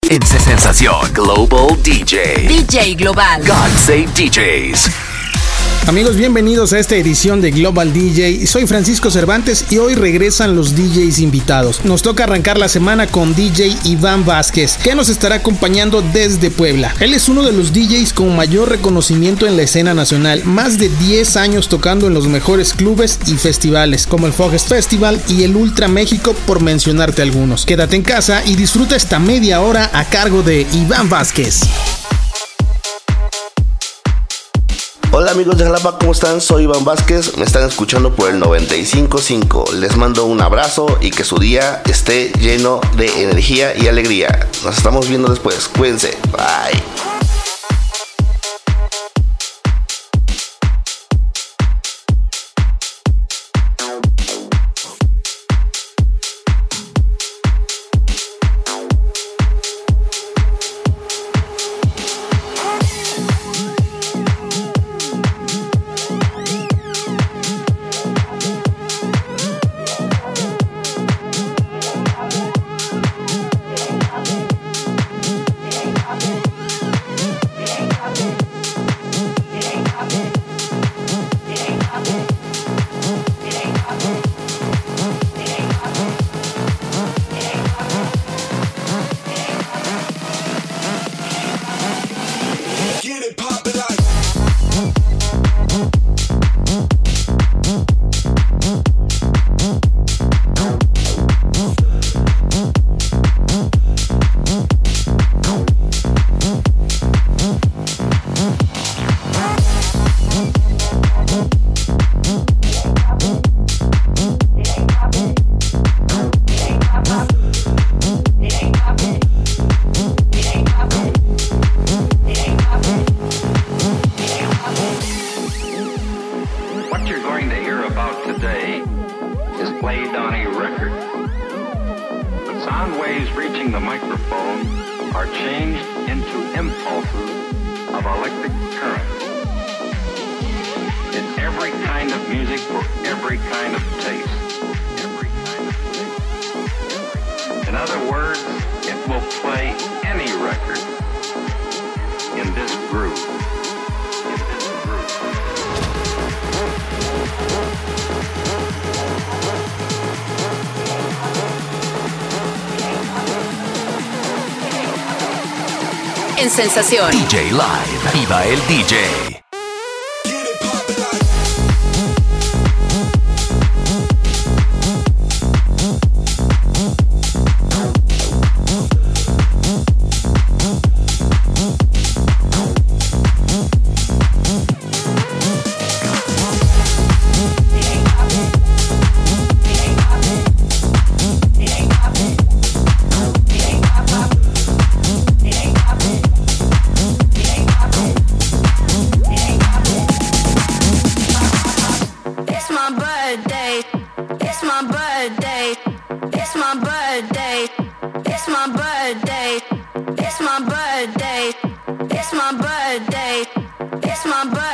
En Sensación Global DJ. DJ Global. God Save DJs. Amigos, bienvenidos a esta edición de Global DJ. Soy Francisco Cervantes y hoy regresan los DJs invitados. Nos toca arrancar la semana con DJ Iván Vázquez, que nos estará acompañando desde Puebla. Él es uno de los DJs con mayor reconocimiento en la escena nacional, más de 10 años tocando en los mejores clubes y festivales, como el Foges Festival y el Ultra México, por mencionarte algunos. Quédate en casa y disfruta esta media hora a cargo de Iván Vázquez. Hola amigos de Jalapa, ¿cómo están? Soy Iván Vázquez, me están escuchando por el 955. Les mando un abrazo y que su día esté lleno de energía y alegría. Nos estamos viendo después, cuídense, bye. Sensación. DJ Live. Viva el DJ. my birthday. It's my birthday. It's my birthday. It's my birthday.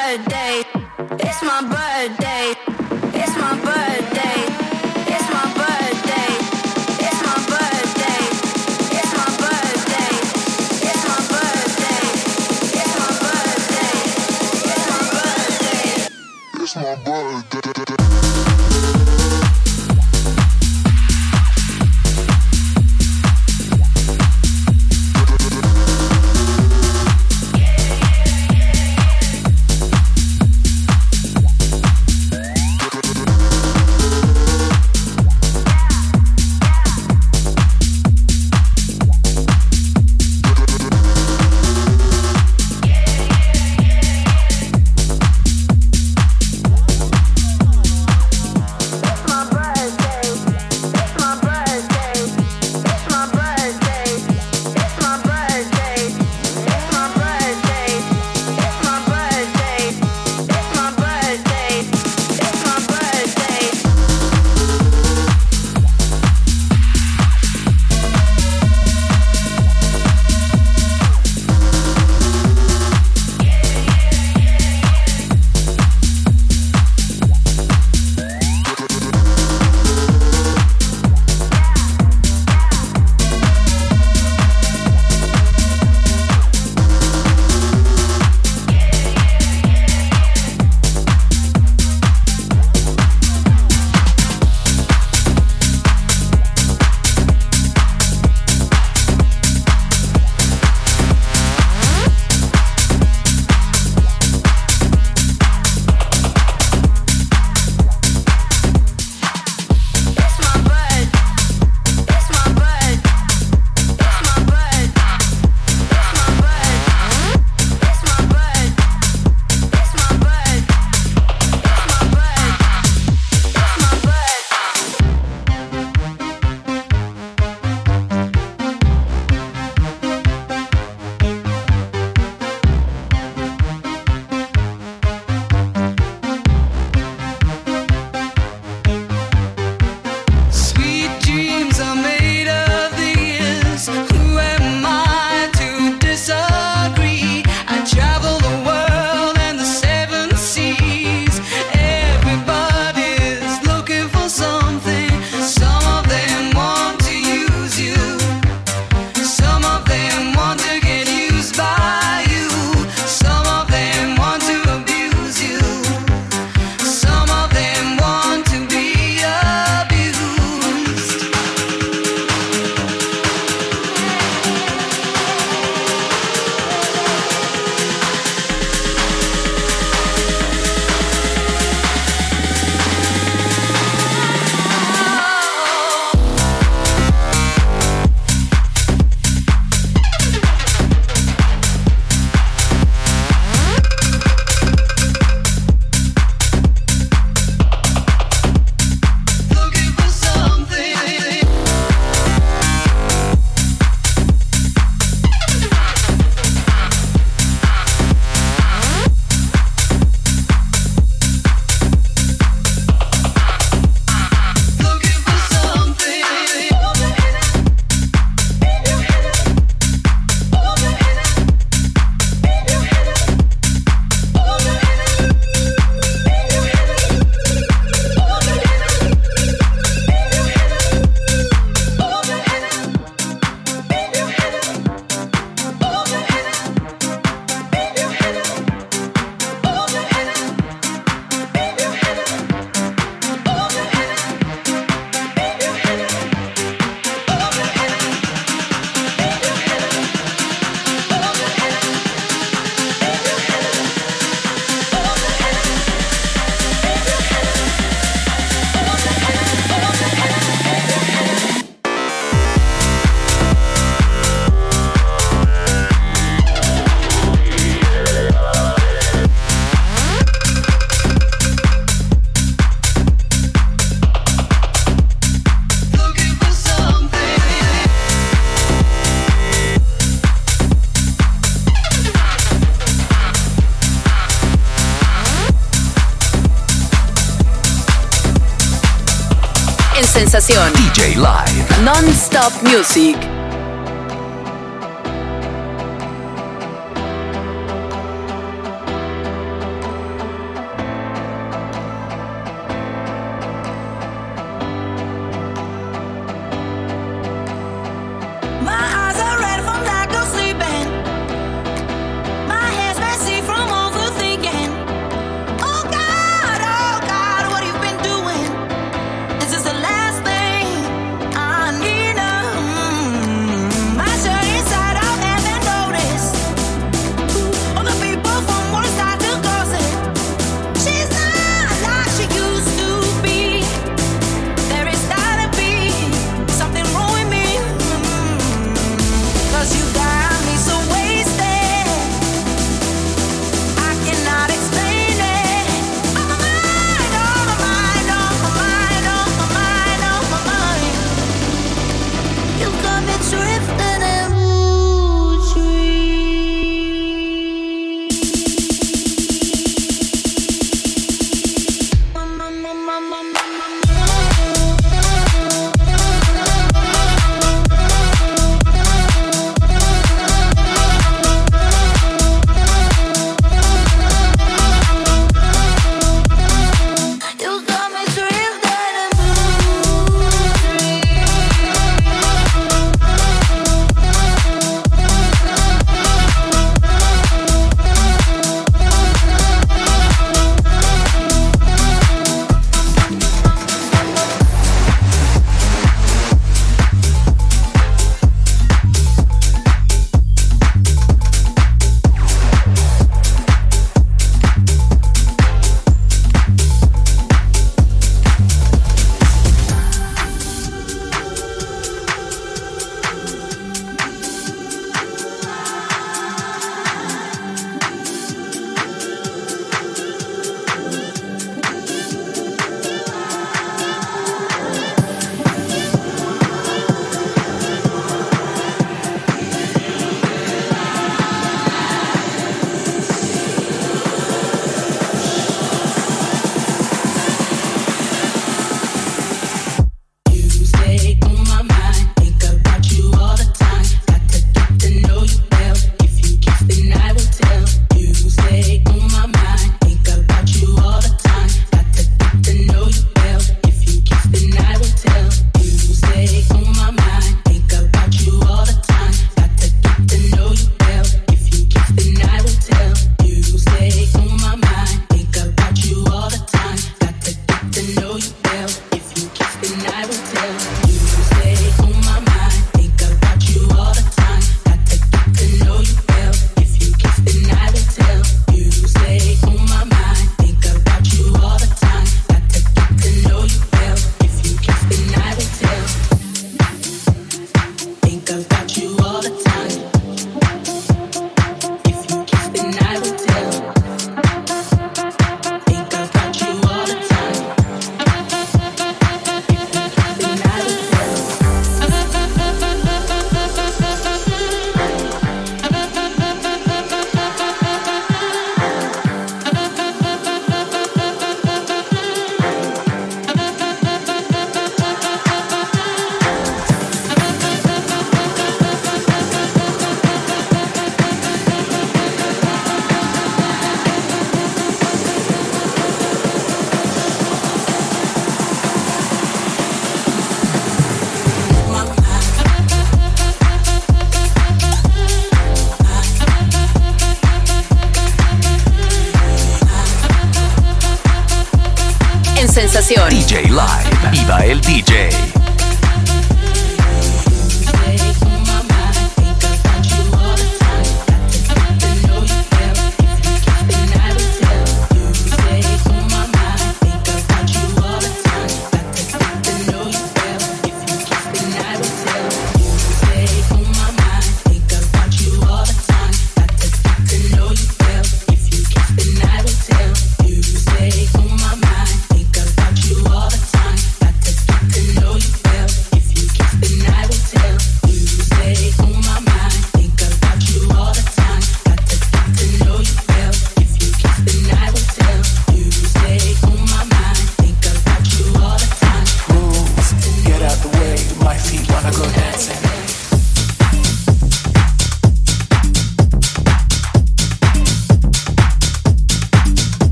Sensación. DJ Live. Non-stop music.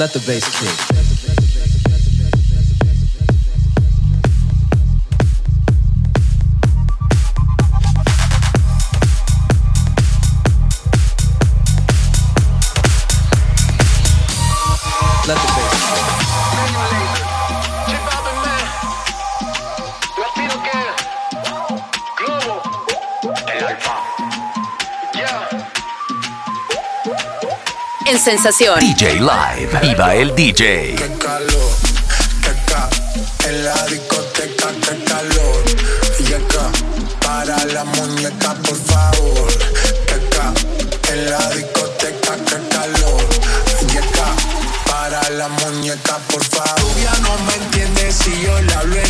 Let the bass kick. sensación. DJ Live. Viva el DJ. Qué calor, qué ca, en la discoteca, qué calor. Y acá, para la muñeca, por favor. Qué ca, en la discoteca, qué calor. Y acá, para la muñeca, por favor. Tú ya no me entiendes si yo le hablo en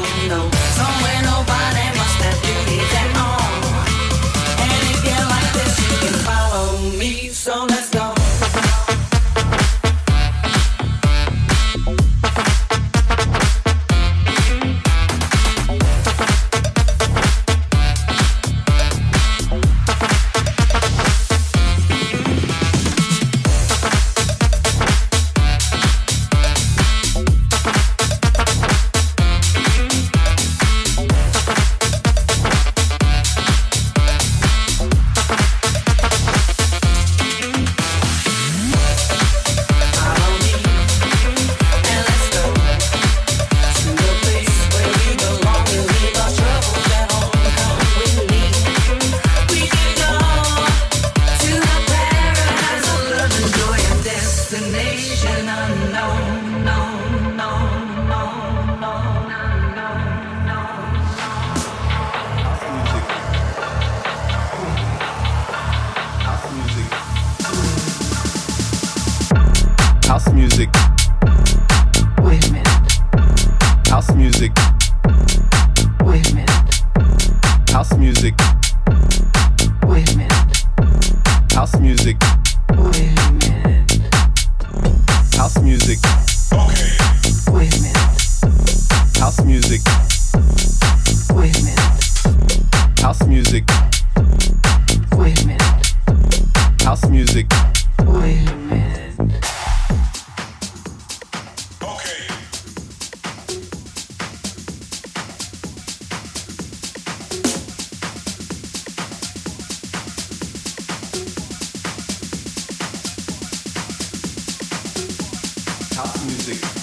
House music.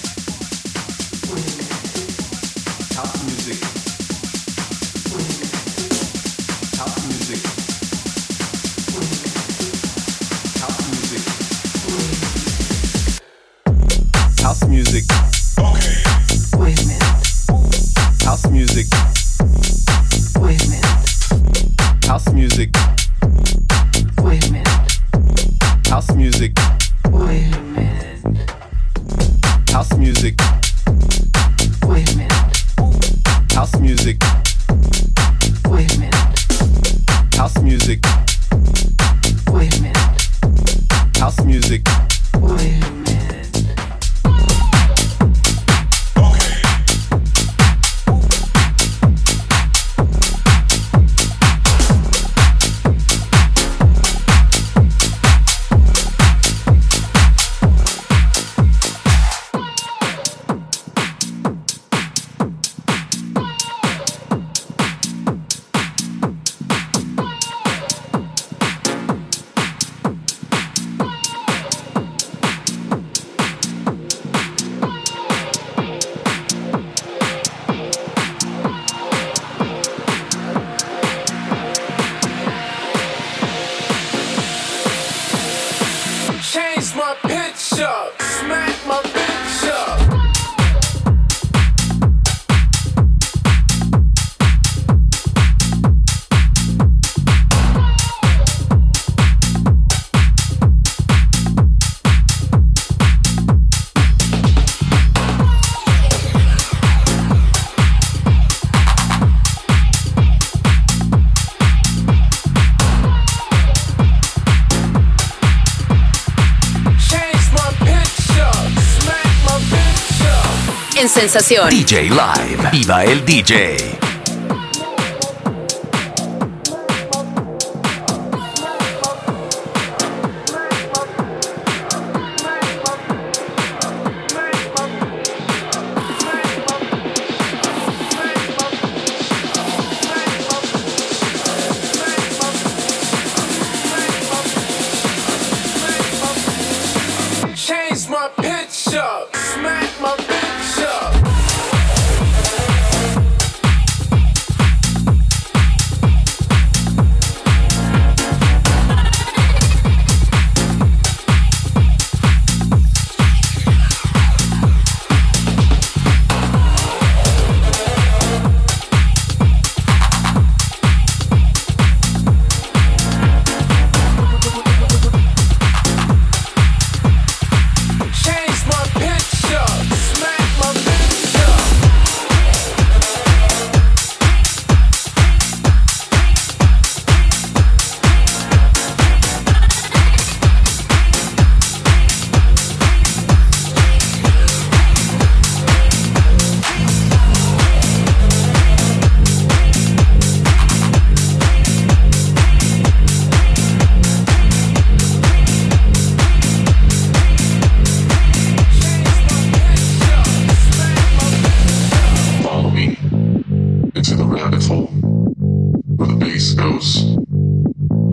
DJ Live. Viva el DJ.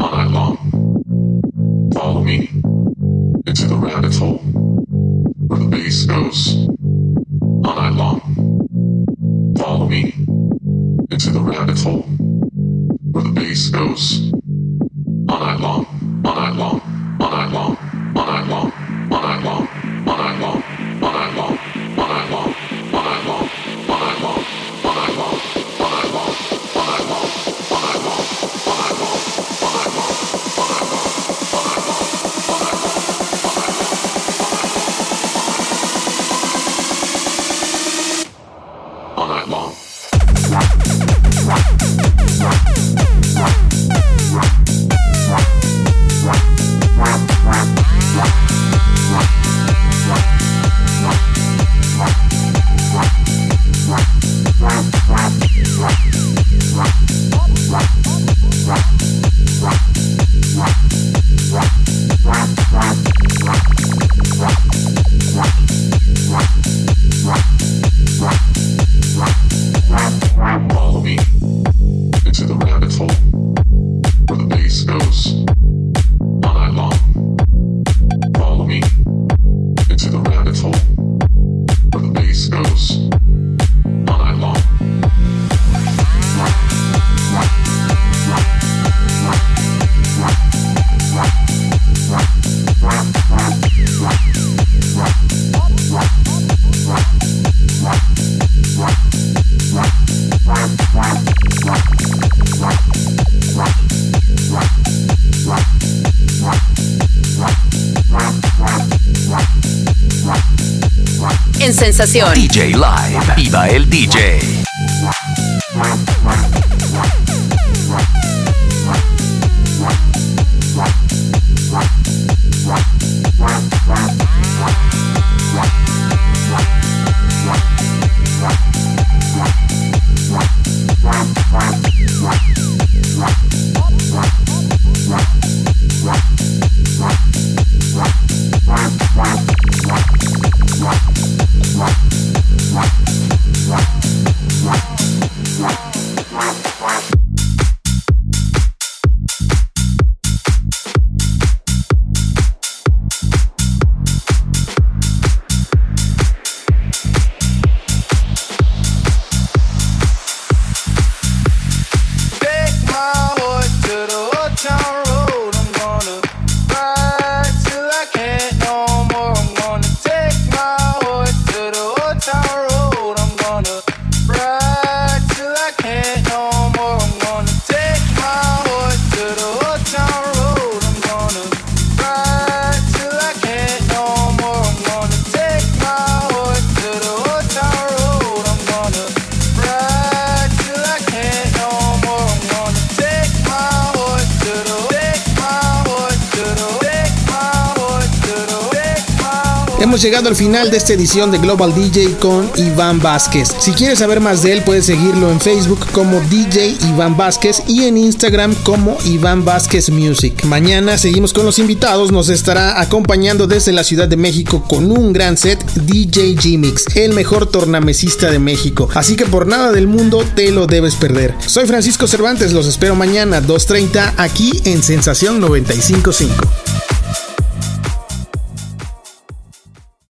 All night long. Follow me into the rabbit hole where the bass goes. All night long. Follow me into the rabbit hole where the bass goes. DJ Live. Viva el DJ. sorrow. Hemos llegado al final de esta edición de Global DJ con Iván Vázquez. Si quieres saber más de él, puedes seguirlo en Facebook como DJ Iván Vázquez y en Instagram como Iván Vázquez Music. Mañana seguimos con los invitados. Nos estará acompañando desde la Ciudad de México con un gran set DJ G-Mix, el mejor tornamesista de México. Así que por nada del mundo te lo debes perder. Soy Francisco Cervantes, los espero mañana 2.30 aquí en Sensación 955.